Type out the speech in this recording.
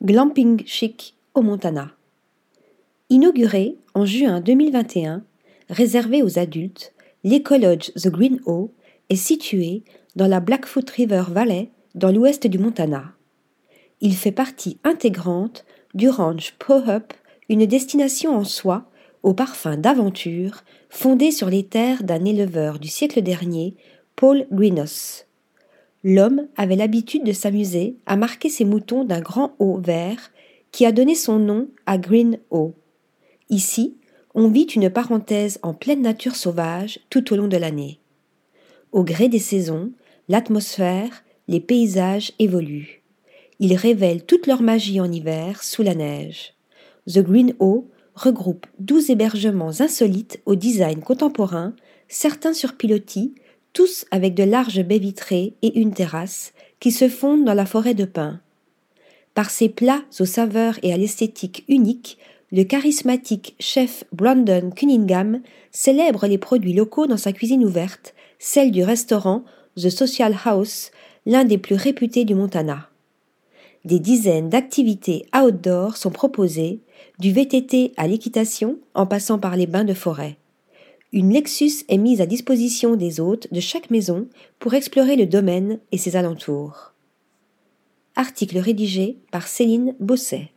Glamping chic au Montana. Inauguré en juin 2021, réservé aux adultes, l'écolodge The Green O est situé dans la Blackfoot River Valley dans l'ouest du Montana. Il fait partie intégrante du ranch Up, une destination en soi au parfum d'aventure fondée sur les terres d'un éleveur du siècle dernier, Paul Greenos l'homme avait l'habitude de s'amuser à marquer ses moutons d'un grand O vert qui a donné son nom à Green O. Ici, on vit une parenthèse en pleine nature sauvage tout au long de l'année. Au gré des saisons, l'atmosphère, les paysages évoluent. Ils révèlent toute leur magie en hiver sous la neige. The Green O regroupe douze hébergements insolites au design contemporain, certains sur pilotis, tous avec de larges baies vitrées et une terrasse, qui se fondent dans la forêt de pins. Par ses plats aux saveurs et à l'esthétique unique, le charismatique chef Brandon Cunningham célèbre les produits locaux dans sa cuisine ouverte, celle du restaurant The Social House, l'un des plus réputés du Montana. Des dizaines d'activités outdoor sont proposées, du VTT à l'équitation en passant par les bains de forêt. Une Lexus est mise à disposition des hôtes de chaque maison pour explorer le domaine et ses alentours. Article rédigé par Céline Bosset.